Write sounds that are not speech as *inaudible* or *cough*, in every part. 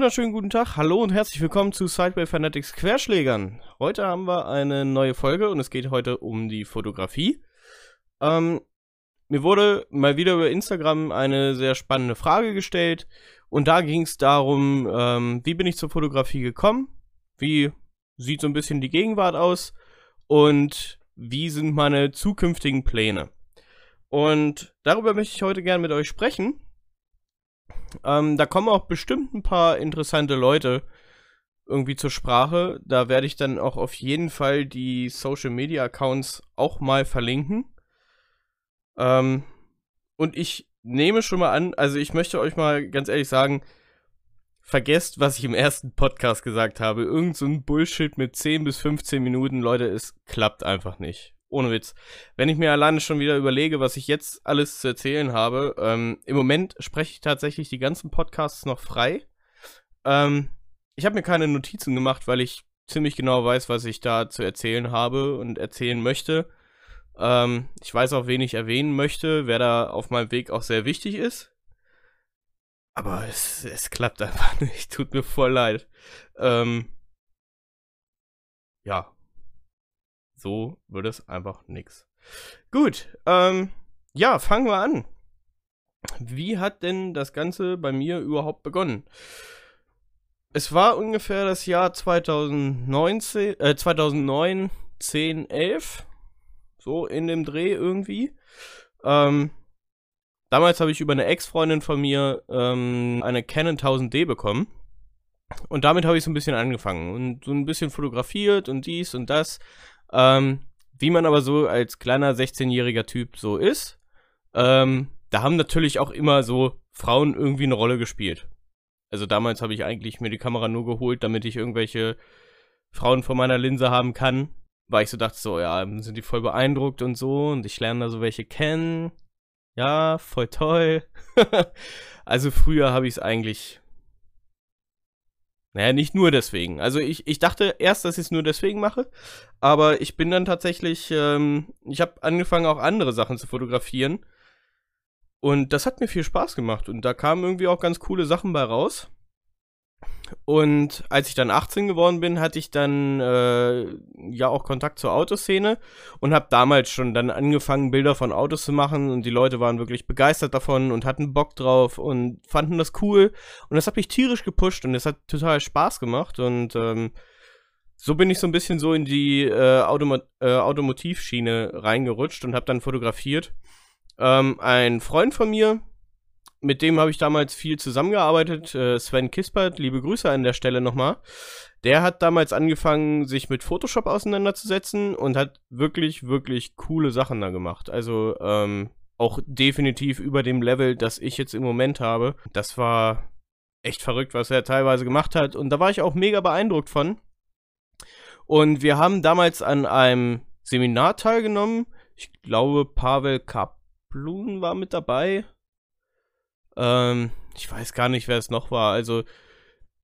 wunderschönen guten Tag, hallo und herzlich willkommen zu Sideway Fanatics Querschlägern. Heute haben wir eine neue Folge und es geht heute um die Fotografie. Ähm, mir wurde mal wieder über Instagram eine sehr spannende Frage gestellt und da ging es darum, ähm, wie bin ich zur Fotografie gekommen, wie sieht so ein bisschen die Gegenwart aus und wie sind meine zukünftigen Pläne. Und darüber möchte ich heute gerne mit euch sprechen. Ähm, da kommen auch bestimmt ein paar interessante Leute irgendwie zur Sprache. Da werde ich dann auch auf jeden Fall die Social Media Accounts auch mal verlinken. Ähm, und ich nehme schon mal an, also ich möchte euch mal ganz ehrlich sagen, vergesst, was ich im ersten Podcast gesagt habe. Irgend so ein Bullshit mit 10 bis 15 Minuten, Leute, es klappt einfach nicht. Ohne Witz. Wenn ich mir alleine schon wieder überlege, was ich jetzt alles zu erzählen habe, ähm, im Moment spreche ich tatsächlich die ganzen Podcasts noch frei. Ähm, ich habe mir keine Notizen gemacht, weil ich ziemlich genau weiß, was ich da zu erzählen habe und erzählen möchte. Ähm, ich weiß auch, wen ich erwähnen möchte, wer da auf meinem Weg auch sehr wichtig ist. Aber es, es klappt *laughs* einfach nicht. Tut mir voll leid. Ähm, ja, so wird es einfach nix. Gut, ähm, ja, fangen wir an. Wie hat denn das Ganze bei mir überhaupt begonnen? Es war ungefähr das Jahr 2019, äh, 2009, 10, 11. So in dem Dreh irgendwie. Ähm, damals habe ich über eine Ex-Freundin von mir ähm, eine Canon 1000D bekommen. Und damit habe ich so ein bisschen angefangen und so ein bisschen fotografiert und dies und das. Ähm, wie man aber so als kleiner 16-jähriger Typ so ist, ähm, da haben natürlich auch immer so Frauen irgendwie eine Rolle gespielt. Also damals habe ich eigentlich mir die Kamera nur geholt, damit ich irgendwelche Frauen vor meiner Linse haben kann. Weil ich so dachte, so, ja, sind die voll beeindruckt und so und ich lerne da so welche kennen. Ja, voll toll. *laughs* also früher habe ich es eigentlich naja, nicht nur deswegen. Also ich, ich dachte erst, dass ich es nur deswegen mache, aber ich bin dann tatsächlich, ähm, ich habe angefangen auch andere Sachen zu fotografieren und das hat mir viel Spaß gemacht und da kamen irgendwie auch ganz coole Sachen bei raus. Und als ich dann 18 geworden bin, hatte ich dann äh, ja auch Kontakt zur Autoszene und habe damals schon dann angefangen, Bilder von Autos zu machen und die Leute waren wirklich begeistert davon und hatten Bock drauf und fanden das cool und das hat mich tierisch gepusht und es hat total Spaß gemacht und ähm, so bin ich so ein bisschen so in die äh, Automo äh, Automotivschiene reingerutscht und habe dann fotografiert. Ähm, ein Freund von mir, mit dem habe ich damals viel zusammengearbeitet. Äh, Sven Kispert, liebe Grüße an der Stelle nochmal. Der hat damals angefangen, sich mit Photoshop auseinanderzusetzen und hat wirklich, wirklich coole Sachen da gemacht. Also ähm, auch definitiv über dem Level, das ich jetzt im Moment habe. Das war echt verrückt, was er teilweise gemacht hat. Und da war ich auch mega beeindruckt von. Und wir haben damals an einem Seminar teilgenommen. Ich glaube, Pavel Kaplun war mit dabei. Ähm, ich weiß gar nicht, wer es noch war. Also,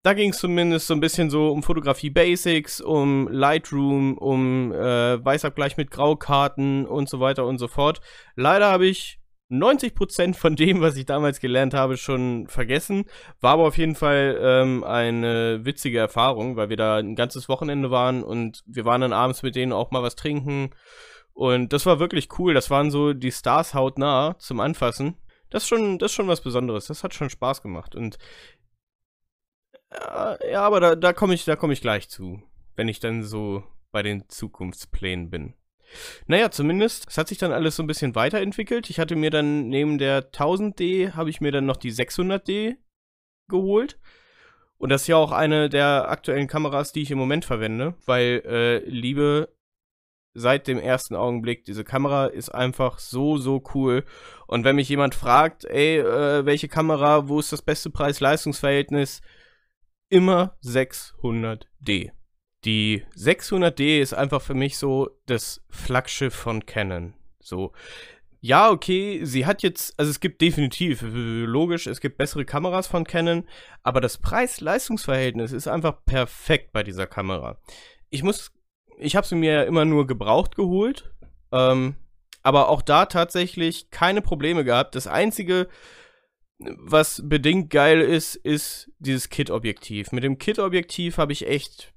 da ging es zumindest so ein bisschen so um Fotografie Basics, um Lightroom, um äh, Weißabgleich mit Graukarten und so weiter und so fort. Leider habe ich 90% von dem, was ich damals gelernt habe, schon vergessen. War aber auf jeden Fall ähm, eine witzige Erfahrung, weil wir da ein ganzes Wochenende waren und wir waren dann abends mit denen auch mal was trinken. Und das war wirklich cool. Das waren so die Stars hautnah zum Anfassen das ist schon, das ist schon was Besonderes. Das hat schon Spaß gemacht. Und äh, ja, aber da, da komme ich, da ich gleich zu, wenn ich dann so bei den Zukunftsplänen bin. Naja, zumindest, es hat sich dann alles so ein bisschen weiterentwickelt. Ich hatte mir dann neben der 1000D, habe ich mir dann noch die 600D geholt. Und das ist ja auch eine der aktuellen Kameras, die ich im Moment verwende, weil, äh, liebe seit dem ersten Augenblick. Diese Kamera ist einfach so, so cool. Und wenn mich jemand fragt, ey, äh, welche Kamera, wo ist das beste Preis-Leistungs-Verhältnis? Immer 600D. Die 600D ist einfach für mich so das Flaggschiff von Canon. So, ja, okay, sie hat jetzt, also es gibt definitiv, logisch, es gibt bessere Kameras von Canon, aber das Preis-Leistungs-Verhältnis ist einfach perfekt bei dieser Kamera. Ich muss ich habe sie mir ja immer nur gebraucht geholt. Ähm, aber auch da tatsächlich keine Probleme gehabt. Das einzige, was bedingt geil ist, ist dieses Kit-Objektiv. Mit dem Kit-Objektiv habe ich echt,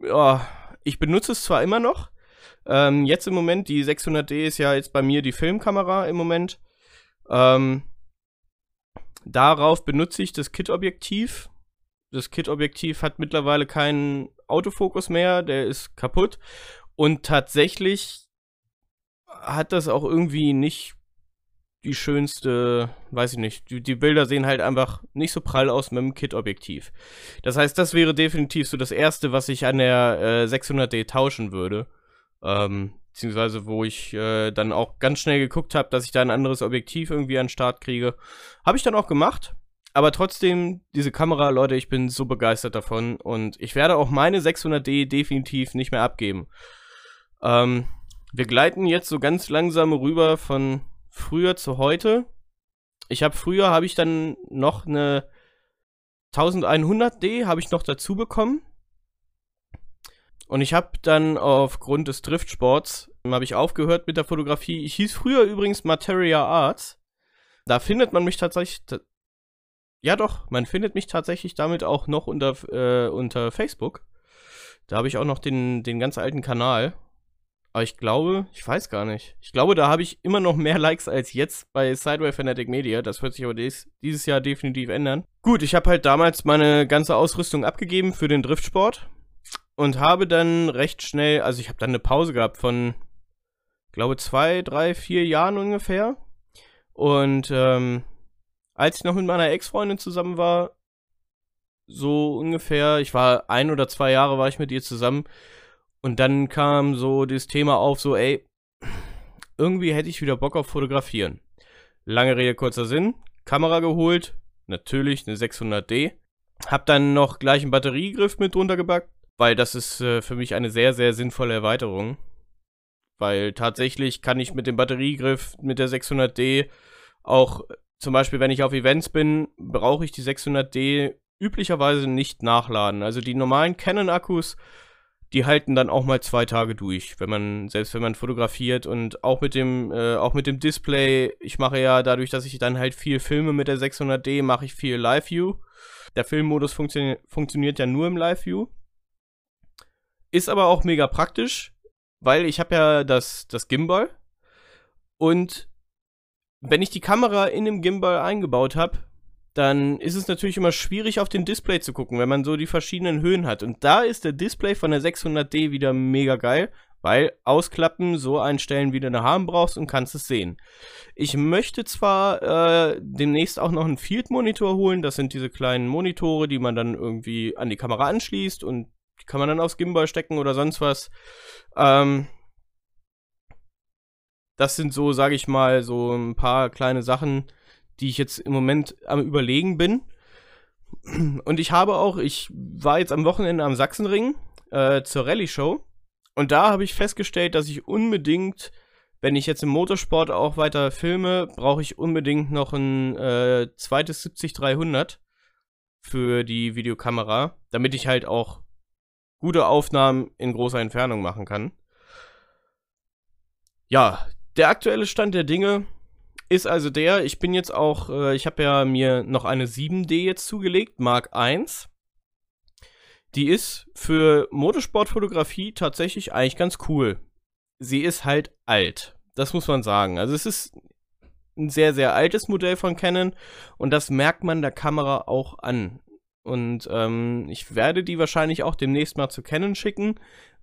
ja, ich benutze es zwar immer noch. Ähm, jetzt im Moment, die 600D ist ja jetzt bei mir die Filmkamera im Moment. Ähm, darauf benutze ich das Kit-Objektiv. Das Kit-Objektiv hat mittlerweile keinen Autofokus mehr, der ist kaputt. Und tatsächlich hat das auch irgendwie nicht die schönste, weiß ich nicht, die, die, Bilder sehen halt einfach nicht so prall aus mit dem Kit-Objektiv. Das heißt, das wäre definitiv so das Erste, was ich an der äh, 600D tauschen würde. Ähm, beziehungsweise wo ich äh, dann auch ganz schnell geguckt habe, dass ich da ein anderes Objektiv irgendwie an den Start kriege. Habe ich dann auch gemacht. Aber trotzdem, diese Kamera, Leute, ich bin so begeistert davon und ich werde auch meine 600D definitiv nicht mehr abgeben. Ähm, wir gleiten jetzt so ganz langsam rüber von früher zu heute. Ich habe früher, habe ich dann noch eine 1100D, habe ich noch dazu bekommen. Und ich habe dann aufgrund des Driftsports, habe ich aufgehört mit der Fotografie. Ich hieß früher übrigens Materia Arts. Da findet man mich tatsächlich, ja doch, man findet mich tatsächlich damit auch noch unter, äh, unter Facebook. Da habe ich auch noch den, den ganz alten Kanal. Aber ich glaube, ich weiß gar nicht. Ich glaube, da habe ich immer noch mehr Likes als jetzt bei Sideway Fanatic Media. Das wird sich aber dies, dieses Jahr definitiv ändern. Gut, ich habe halt damals meine ganze Ausrüstung abgegeben für den Driftsport und habe dann recht schnell, also ich habe dann eine Pause gehabt von, glaube zwei, drei, vier Jahren ungefähr. Und ähm, als ich noch mit meiner Ex-Freundin zusammen war, so ungefähr, ich war ein oder zwei Jahre war ich mit ihr zusammen, und dann kam so das Thema auf, so, ey, irgendwie hätte ich wieder Bock auf Fotografieren. Lange Rede, kurzer Sinn. Kamera geholt, natürlich eine 600D. Hab dann noch gleich einen Batteriegriff mit drunter gepackt, weil das ist äh, für mich eine sehr, sehr sinnvolle Erweiterung. Weil tatsächlich kann ich mit dem Batteriegriff mit der 600D auch, zum Beispiel wenn ich auf Events bin, brauche ich die 600D üblicherweise nicht nachladen. Also die normalen Canon-Akkus die halten dann auch mal zwei Tage durch, wenn man, selbst wenn man fotografiert und auch mit dem, äh, auch mit dem Display, ich mache ja dadurch, dass ich dann halt viel filme mit der 600D, mache ich viel Live-View. Der Filmmodus funktio funktioniert ja nur im Live-View. Ist aber auch mega praktisch, weil ich habe ja das, das Gimbal und wenn ich die Kamera in dem Gimbal eingebaut habe, dann ist es natürlich immer schwierig auf den Display zu gucken, wenn man so die verschiedenen Höhen hat. Und da ist der Display von der 600D wieder mega geil, weil ausklappen, so einstellen, wie du eine haben brauchst und kannst es sehen. Ich möchte zwar äh, demnächst auch noch einen Field-Monitor holen, das sind diese kleinen Monitore, die man dann irgendwie an die Kamera anschließt und die kann man dann aufs Gimbal stecken oder sonst was. Ähm, das sind so, sage ich mal, so ein paar kleine Sachen, die ich jetzt im Moment am Überlegen bin. Und ich habe auch, ich war jetzt am Wochenende am Sachsenring äh, zur Rallye-Show. Und da habe ich festgestellt, dass ich unbedingt, wenn ich jetzt im Motorsport auch weiter filme, brauche ich unbedingt noch ein äh, zweites 70-300 für die Videokamera, damit ich halt auch gute Aufnahmen in großer Entfernung machen kann. Ja, der aktuelle Stand der Dinge ist also der, ich bin jetzt auch, äh, ich habe ja mir noch eine 7D jetzt zugelegt, Mark I. Die ist für Motorsportfotografie tatsächlich eigentlich ganz cool. Sie ist halt alt. Das muss man sagen. Also es ist ein sehr, sehr altes Modell von Canon und das merkt man der Kamera auch an. Und ähm, ich werde die wahrscheinlich auch demnächst mal zu Canon schicken,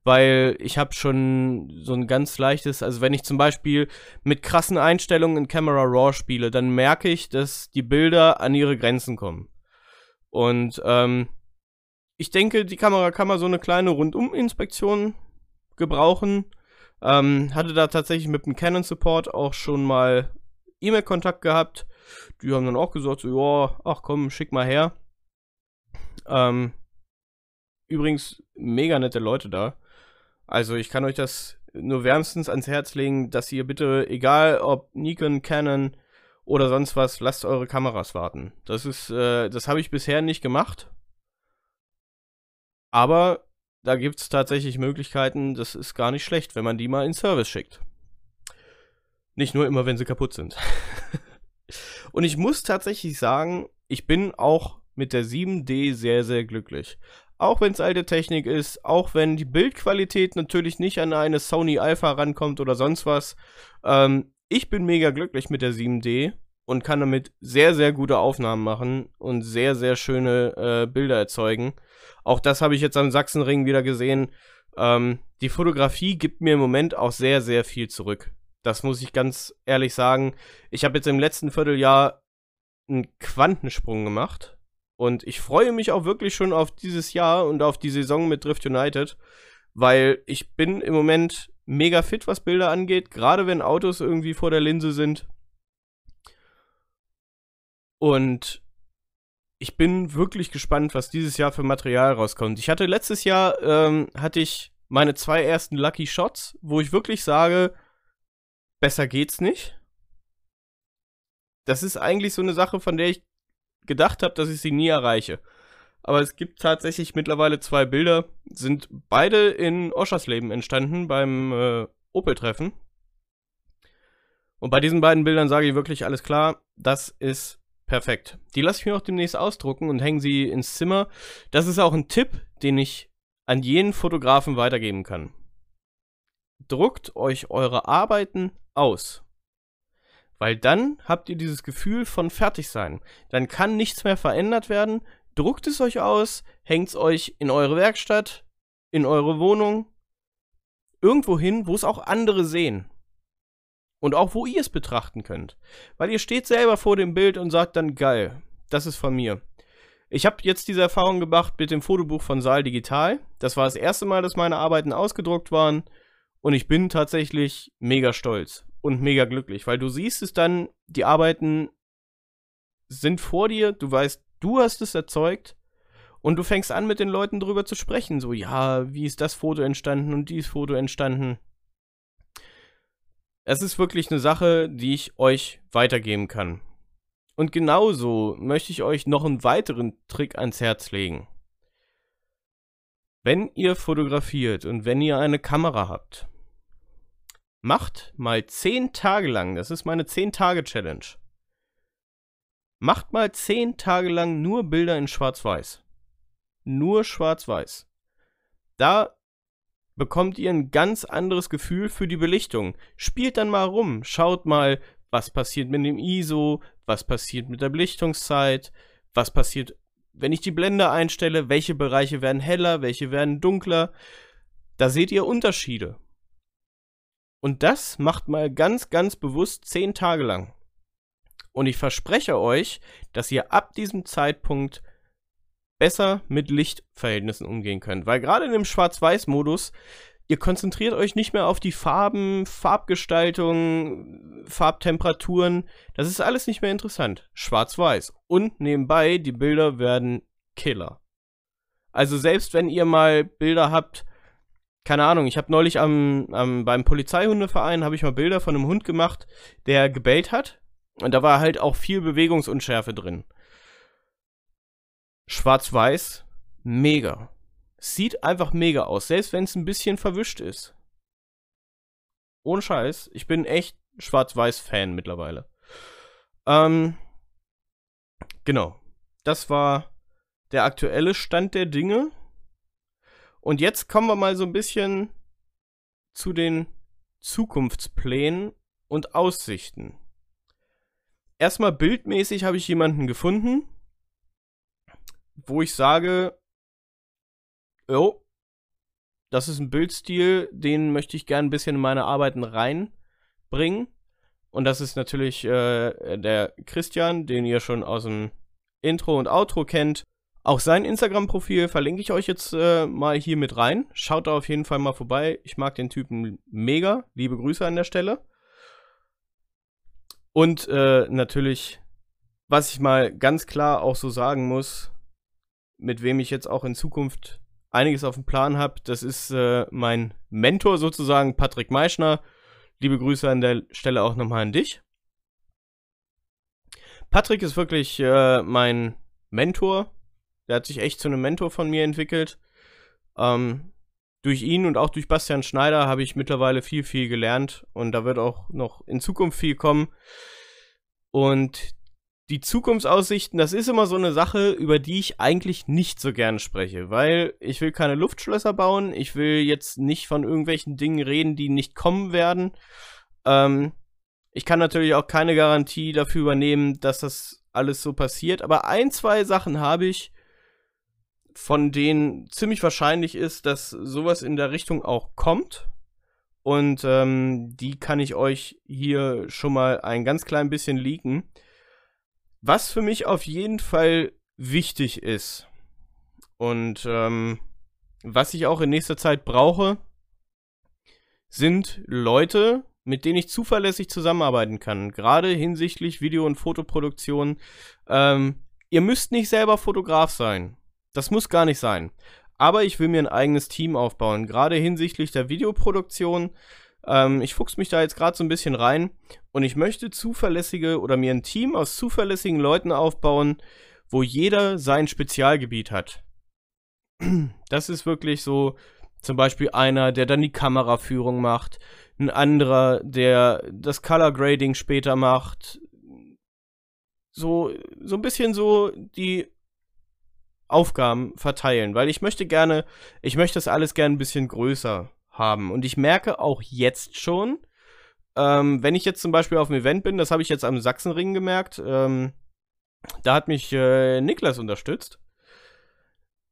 weil ich habe schon so ein ganz leichtes, also wenn ich zum Beispiel mit krassen Einstellungen in Camera Raw spiele, dann merke ich, dass die Bilder an ihre Grenzen kommen. Und ähm, ich denke, die Kamera kann mal so eine kleine Rundum-Inspektion gebrauchen. Ähm, hatte da tatsächlich mit dem Canon Support auch schon mal E-Mail-Kontakt gehabt. Die haben dann auch gesagt, so, ja, ach komm, schick mal her. Ähm, übrigens mega nette Leute da. Also ich kann euch das nur wärmstens ans Herz legen, dass ihr bitte, egal ob Nikon, Canon oder sonst was, lasst eure Kameras warten. Das ist, äh, das habe ich bisher nicht gemacht. Aber da gibt es tatsächlich Möglichkeiten, das ist gar nicht schlecht, wenn man die mal in Service schickt. Nicht nur immer, wenn sie kaputt sind. *laughs* Und ich muss tatsächlich sagen, ich bin auch mit der 7D sehr, sehr glücklich. Auch wenn es alte Technik ist, auch wenn die Bildqualität natürlich nicht an eine Sony Alpha rankommt oder sonst was. Ähm, ich bin mega glücklich mit der 7D und kann damit sehr, sehr gute Aufnahmen machen und sehr, sehr schöne äh, Bilder erzeugen. Auch das habe ich jetzt am Sachsenring wieder gesehen. Ähm, die Fotografie gibt mir im Moment auch sehr, sehr viel zurück. Das muss ich ganz ehrlich sagen. Ich habe jetzt im letzten Vierteljahr einen Quantensprung gemacht. Und ich freue mich auch wirklich schon auf dieses Jahr und auf die Saison mit Drift United, weil ich bin im Moment mega fit, was Bilder angeht, gerade wenn Autos irgendwie vor der Linse sind. Und ich bin wirklich gespannt, was dieses Jahr für Material rauskommt. Ich hatte letztes Jahr, ähm, hatte ich meine zwei ersten Lucky Shots, wo ich wirklich sage, besser geht's nicht. Das ist eigentlich so eine Sache, von der ich gedacht habe, dass ich sie nie erreiche. Aber es gibt tatsächlich mittlerweile zwei Bilder, sind beide in Oschersleben entstanden beim äh, Opel-Treffen. Und bei diesen beiden Bildern sage ich wirklich alles klar, das ist perfekt. Die lasse ich mir auch demnächst ausdrucken und hängen sie ins Zimmer. Das ist auch ein Tipp, den ich an jeden Fotografen weitergeben kann. Druckt euch eure Arbeiten aus. Weil dann habt ihr dieses Gefühl von Fertigsein. Dann kann nichts mehr verändert werden. Druckt es euch aus, hängt es euch in eure Werkstatt, in eure Wohnung, irgendwo hin, wo es auch andere sehen. Und auch wo ihr es betrachten könnt. Weil ihr steht selber vor dem Bild und sagt dann, geil, das ist von mir. Ich habe jetzt diese Erfahrung gemacht mit dem Fotobuch von Saal Digital. Das war das erste Mal, dass meine Arbeiten ausgedruckt waren. Und ich bin tatsächlich mega stolz und mega glücklich, weil du siehst es dann, die Arbeiten sind vor dir, du weißt, du hast es erzeugt und du fängst an, mit den Leuten drüber zu sprechen. So, ja, wie ist das Foto entstanden und dieses Foto entstanden? Es ist wirklich eine Sache, die ich euch weitergeben kann. Und genauso möchte ich euch noch einen weiteren Trick ans Herz legen. Wenn ihr fotografiert und wenn ihr eine Kamera habt, macht mal 10 Tage lang, das ist meine 10-Tage-Challenge, macht mal 10 Tage lang nur Bilder in Schwarz-Weiß. Nur Schwarz-Weiß. Da bekommt ihr ein ganz anderes Gefühl für die Belichtung. Spielt dann mal rum, schaut mal, was passiert mit dem ISO, was passiert mit der Belichtungszeit, was passiert wenn ich die Blende einstelle, welche Bereiche werden heller, welche werden dunkler, da seht ihr Unterschiede. Und das macht mal ganz, ganz bewusst zehn Tage lang. Und ich verspreche euch, dass ihr ab diesem Zeitpunkt besser mit Lichtverhältnissen umgehen könnt. Weil gerade in dem Schwarz-Weiß-Modus, ihr konzentriert euch nicht mehr auf die Farben, Farbgestaltung, Farbtemperaturen. Das ist alles nicht mehr interessant. Schwarz-Weiß. Und nebenbei, die Bilder werden Killer. Also selbst wenn ihr mal Bilder habt, keine Ahnung, ich habe neulich am, am, beim Polizeihundeverein habe ich mal Bilder von einem Hund gemacht, der gebellt hat. Und da war halt auch viel Bewegungsunschärfe drin. Schwarz-Weiß, mega. Sieht einfach mega aus, selbst wenn es ein bisschen verwischt ist. Ohne Scheiß, ich bin echt Schwarz-Weiß-Fan mittlerweile. Ähm, genau. Das war der aktuelle Stand der Dinge. Und jetzt kommen wir mal so ein bisschen zu den Zukunftsplänen und Aussichten. Erstmal bildmäßig habe ich jemanden gefunden, wo ich sage, oh, das ist ein Bildstil, den möchte ich gerne ein bisschen in meine Arbeiten reinbringen. Und das ist natürlich äh, der Christian, den ihr schon aus dem Intro und Outro kennt. Auch sein Instagram-Profil verlinke ich euch jetzt äh, mal hier mit rein. Schaut da auf jeden Fall mal vorbei. Ich mag den Typen mega. Liebe Grüße an der Stelle. Und äh, natürlich, was ich mal ganz klar auch so sagen muss, mit wem ich jetzt auch in Zukunft einiges auf dem Plan habe, das ist äh, mein Mentor sozusagen, Patrick Meischner. Liebe Grüße an der Stelle auch nochmal an dich. Patrick ist wirklich äh, mein Mentor der hat sich echt zu einem Mentor von mir entwickelt. Ähm, durch ihn und auch durch Bastian Schneider habe ich mittlerweile viel, viel gelernt und da wird auch noch in Zukunft viel kommen. Und die Zukunftsaussichten, das ist immer so eine Sache, über die ich eigentlich nicht so gern spreche, weil ich will keine Luftschlösser bauen, ich will jetzt nicht von irgendwelchen Dingen reden, die nicht kommen werden. Ähm, ich kann natürlich auch keine Garantie dafür übernehmen, dass das alles so passiert, aber ein, zwei Sachen habe ich, von denen ziemlich wahrscheinlich ist, dass sowas in der Richtung auch kommt. Und ähm, die kann ich euch hier schon mal ein ganz klein bisschen leaken. Was für mich auf jeden Fall wichtig ist und ähm, was ich auch in nächster Zeit brauche, sind Leute, mit denen ich zuverlässig zusammenarbeiten kann. Gerade hinsichtlich Video- und Fotoproduktion. Ähm, ihr müsst nicht selber Fotograf sein. Das muss gar nicht sein. Aber ich will mir ein eigenes Team aufbauen. Gerade hinsichtlich der Videoproduktion ähm, ich fuchs mich da jetzt gerade so ein bisschen rein und ich möchte zuverlässige oder mir ein Team aus zuverlässigen Leuten aufbauen, wo jeder sein Spezialgebiet hat. *clears throat* Das ist wirklich so zum Beispiel einer, der dann die Kameraführung macht, ein anderer, der das Color Grading später macht. So, so ein bisschen so die Aufgaben verteilen, weil ich möchte gerne, ich möchte das alles gerne ein bisschen größer haben. Und ich merke auch jetzt schon, ähm, wenn ich jetzt zum Beispiel auf einem Event bin, das habe ich jetzt am Sachsenring gemerkt, ähm, da hat mich äh, Niklas unterstützt.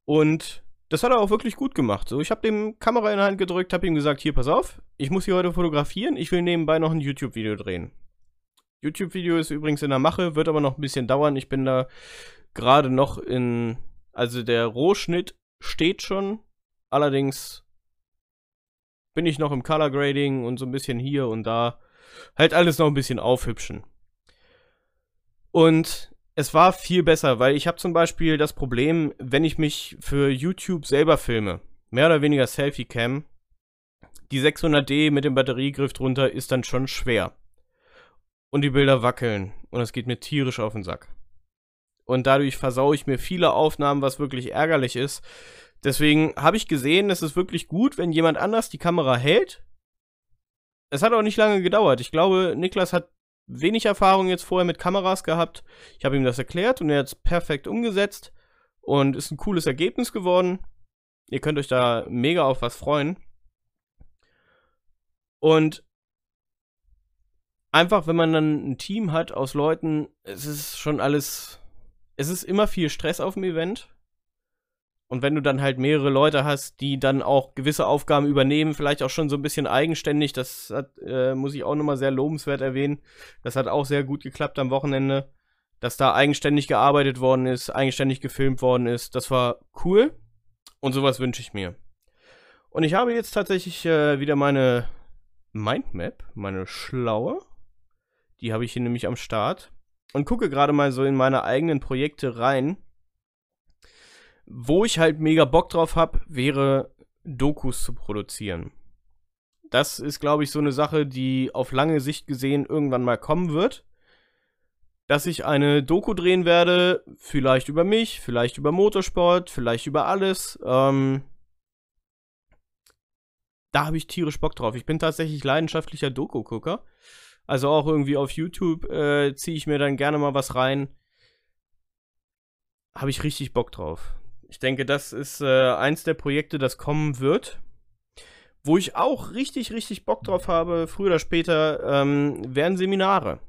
Und das hat er auch wirklich gut gemacht. So, ich habe dem Kamera in die Hand gedrückt, habe ihm gesagt, hier, pass auf, ich muss hier heute fotografieren, ich will nebenbei noch ein YouTube-Video drehen. YouTube-Video ist übrigens in der Mache, wird aber noch ein bisschen dauern. Ich bin da gerade noch in, also der Rohschnitt steht schon, allerdings bin ich noch im Color Grading und so ein bisschen hier und da. Halt alles noch ein bisschen aufhübschen. Und es war viel besser, weil ich habe zum Beispiel das Problem, wenn ich mich für YouTube selber filme, mehr oder weniger Selfie-Cam, die 600D mit dem Batteriegriff drunter ist dann schon schwer. Und die Bilder wackeln und es geht mir tierisch auf den Sack. Und dadurch versaue ich mir viele Aufnahmen, was wirklich ärgerlich ist, Deswegen habe ich gesehen, es ist wirklich gut, wenn jemand anders die Kamera hält. Es hat auch nicht lange gedauert. Ich glaube, Niklas hat wenig Erfahrung jetzt vorher mit Kameras gehabt. Ich habe ihm das erklärt und er hat es perfekt umgesetzt und ist ein cooles Ergebnis geworden. Ihr könnt euch da mega auf was freuen. Und einfach, wenn man dann ein Team hat aus Leuten, es ist schon alles, es ist immer viel Stress auf dem Event. Und wenn du dann halt mehrere Leute hast, die dann auch gewisse Aufgaben übernehmen, vielleicht auch schon so ein bisschen eigenständig, das hat, äh, muss ich auch nochmal sehr lobenswert erwähnen. Das hat auch sehr gut geklappt am Wochenende, dass da eigenständig gearbeitet worden ist, eigenständig gefilmt worden ist. Das war cool und sowas wünsche ich mir. Und ich habe jetzt tatsächlich äh, wieder meine Mindmap, meine schlaue. Die habe ich hier nämlich am Start und gucke gerade mal so in meine eigenen Projekte rein wo ich halt mega Bock drauf habe, wäre Dokus zu produzieren. Das ist, glaube ich, so eine Sache, die auf lange Sicht gesehen irgendwann mal kommen wird. Dass ich eine Doku drehen werde, vielleicht über mich, vielleicht über Motorsport, vielleicht über alles. Ähm, da habe ich tierisch Bock drauf. Ich bin tatsächlich leidenschaftlicher Doku-Gucker. Also auch irgendwie auf YouTube äh, ziehe ich mir dann gerne mal was rein. Habe ich richtig Bock drauf. Ich denke, das ist äh, eins der Projekte, das kommen wird. Wo ich auch richtig, richtig Bock drauf habe, früher oder später, ähm, wären Seminare.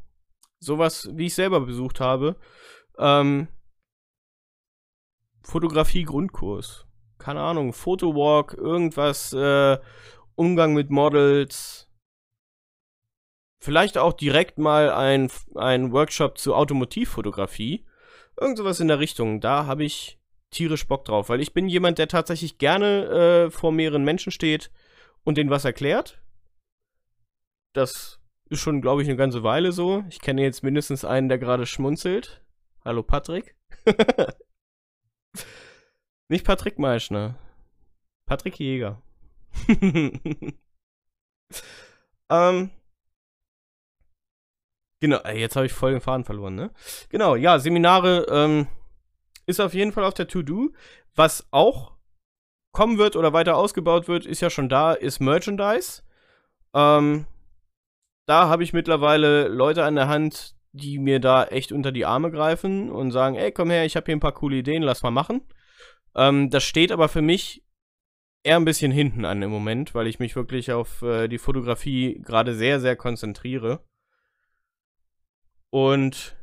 Sowas, wie ich selber besucht habe. Ähm, Fotografie-Grundkurs. Keine Ahnung, Fotowalk, irgendwas, äh, Umgang mit Models. Vielleicht auch direkt mal ein, ein Workshop zur Automotivfotografie. Irgend sowas in der Richtung. Da habe ich tierisch Bock drauf, weil ich bin jemand, der tatsächlich gerne äh, vor mehreren Menschen steht und denen was erklärt. Das ist schon, glaube ich, eine ganze Weile so. Ich kenne jetzt mindestens einen, der gerade schmunzelt. Hallo Patrick. *laughs* Nicht Patrick Meischner. Patrick Jäger. *laughs* ähm, genau, jetzt habe ich voll den Faden verloren, ne? Genau, ja, Seminare, ähm, ist auf jeden Fall auf der To-Do. Was auch kommen wird oder weiter ausgebaut wird, ist ja schon da, ist Merchandise. Ähm, da habe ich mittlerweile Leute an der Hand, die mir da echt unter die Arme greifen und sagen, ey, komm her, ich habe hier ein paar coole Ideen, lass mal machen. Ähm, das steht aber für mich eher ein bisschen hinten an im Moment, weil ich mich wirklich auf äh, die Fotografie gerade sehr, sehr konzentriere. Und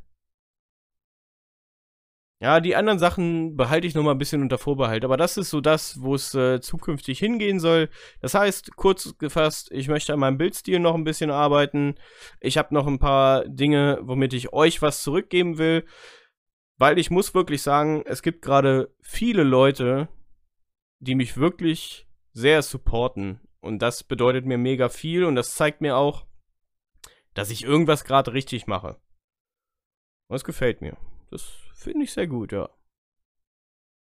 ja, die anderen Sachen behalte ich noch mal ein bisschen unter Vorbehalt. Aber das ist so das, wo es äh, zukünftig hingehen soll. Das heißt, kurz gefasst, ich möchte an meinem Bildstil noch ein bisschen arbeiten. Ich habe noch ein paar Dinge, womit ich euch was zurückgeben will. Weil ich muss wirklich sagen, es gibt gerade viele Leute, die mich wirklich sehr supporten. Und das bedeutet mir mega viel und das zeigt mir auch, dass ich irgendwas gerade richtig mache. Es gefällt mir. Das finde ich sehr gut, ja.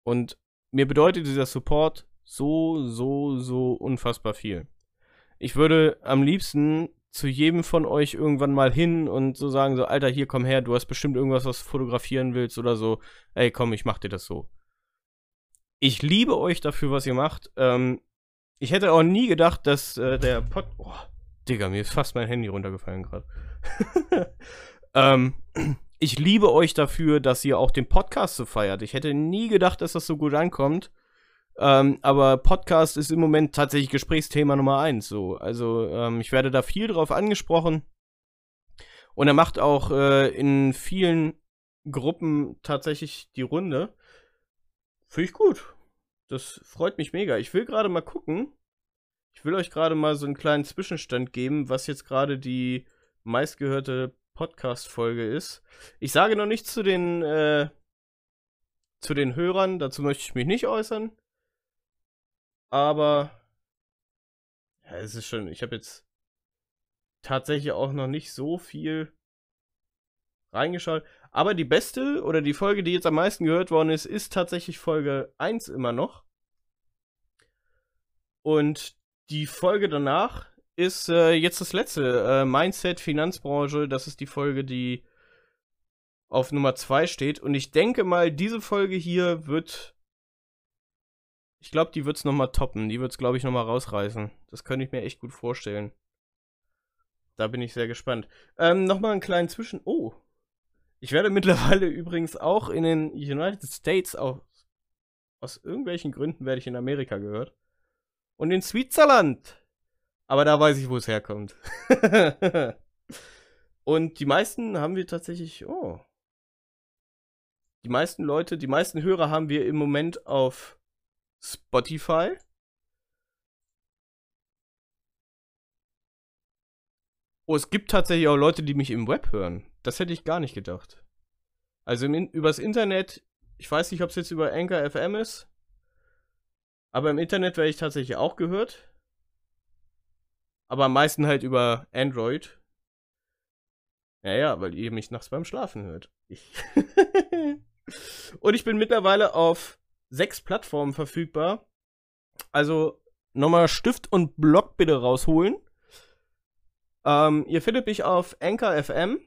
Und mir bedeutet dieser Support so, so, so unfassbar viel. Ich würde am liebsten zu jedem von euch irgendwann mal hin und so sagen, so, Alter, hier komm her, du hast bestimmt irgendwas, was du fotografieren willst oder so. Ey, komm, ich mach dir das so. Ich liebe euch dafür, was ihr macht. Ähm, ich hätte auch nie gedacht, dass äh, der Pod... Oh, Digga, mir ist fast mein Handy runtergefallen gerade. *laughs* ähm, ich liebe euch dafür, dass ihr auch den Podcast so feiert. Ich hätte nie gedacht, dass das so gut ankommt. Ähm, aber Podcast ist im Moment tatsächlich Gesprächsthema Nummer eins. So. Also ähm, ich werde da viel drauf angesprochen. Und er macht auch äh, in vielen Gruppen tatsächlich die Runde. Finde ich gut. Das freut mich mega. Ich will gerade mal gucken. Ich will euch gerade mal so einen kleinen Zwischenstand geben, was jetzt gerade die meistgehörte Podcast-Folge ist. Ich sage noch nichts zu den, äh, zu den Hörern, dazu möchte ich mich nicht äußern. Aber ja, es ist schon, ich habe jetzt tatsächlich auch noch nicht so viel reingeschaut. Aber die beste oder die Folge, die jetzt am meisten gehört worden ist, ist tatsächlich Folge 1 immer noch. Und die Folge danach ist äh, jetzt das letzte. Äh, Mindset, Finanzbranche, das ist die Folge, die auf Nummer 2 steht. Und ich denke mal, diese Folge hier wird. Ich glaube, die wird es nochmal toppen. Die wird es, glaube ich, nochmal rausreißen. Das könnte ich mir echt gut vorstellen. Da bin ich sehr gespannt. Ähm, nochmal einen kleinen Zwischen. Oh. Ich werde *laughs* mittlerweile übrigens auch in den United States, auch aus irgendwelchen Gründen werde ich in Amerika gehört. Und in Switzerland. Aber da weiß ich, wo es herkommt. *laughs* Und die meisten haben wir tatsächlich, oh. Die meisten Leute, die meisten Hörer haben wir im Moment auf Spotify. Oh, es gibt tatsächlich auch Leute, die mich im Web hören. Das hätte ich gar nicht gedacht. Also im, übers Internet, ich weiß nicht, ob es jetzt über Anchor FM ist, aber im Internet werde ich tatsächlich auch gehört aber am meisten halt über Android. Ja, ja, weil ihr mich nachts beim Schlafen hört. Ich *laughs* Und ich bin mittlerweile auf sechs Plattformen verfügbar. Also nochmal Stift und Block bitte rausholen. Ähm, ihr findet mich auf Anchor FM.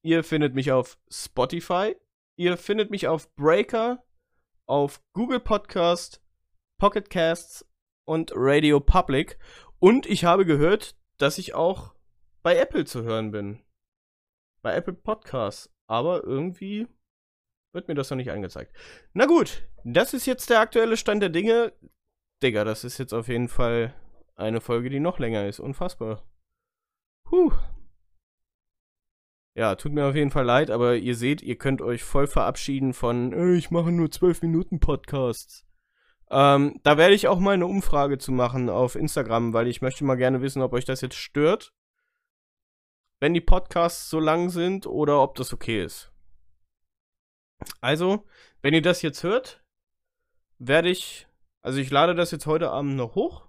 Ihr findet mich auf Spotify. Ihr findet mich auf Breaker, auf Google Podcast, Pocket Casts und Radio Public. Und ich habe gehört, dass ich auch bei Apple zu hören bin. Bei Apple Podcasts. Aber irgendwie wird mir das noch nicht angezeigt. Na gut, das ist jetzt der aktuelle Stand der Dinge. Digga, das ist jetzt auf jeden Fall eine Folge, die noch länger ist. Unfassbar. Puh. Ja, tut mir auf jeden Fall leid, aber ihr seht, ihr könnt euch voll verabschieden von, ich mache nur 12 Minuten Podcasts. Ähm, da werde ich auch mal eine Umfrage zu machen auf Instagram, weil ich möchte mal gerne wissen, ob euch das jetzt stört, wenn die Podcasts so lang sind oder ob das okay ist. Also, wenn ihr das jetzt hört, werde ich, also ich lade das jetzt heute Abend noch hoch.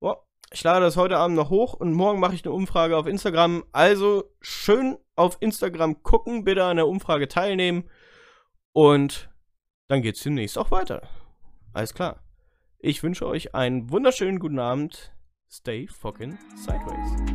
Oh, ich lade das heute Abend noch hoch und morgen mache ich eine Umfrage auf Instagram. Also schön auf Instagram gucken, bitte an der Umfrage teilnehmen und dann geht's demnächst auch weiter. Alles klar. Ich wünsche euch einen wunderschönen guten Abend. Stay fucking sideways.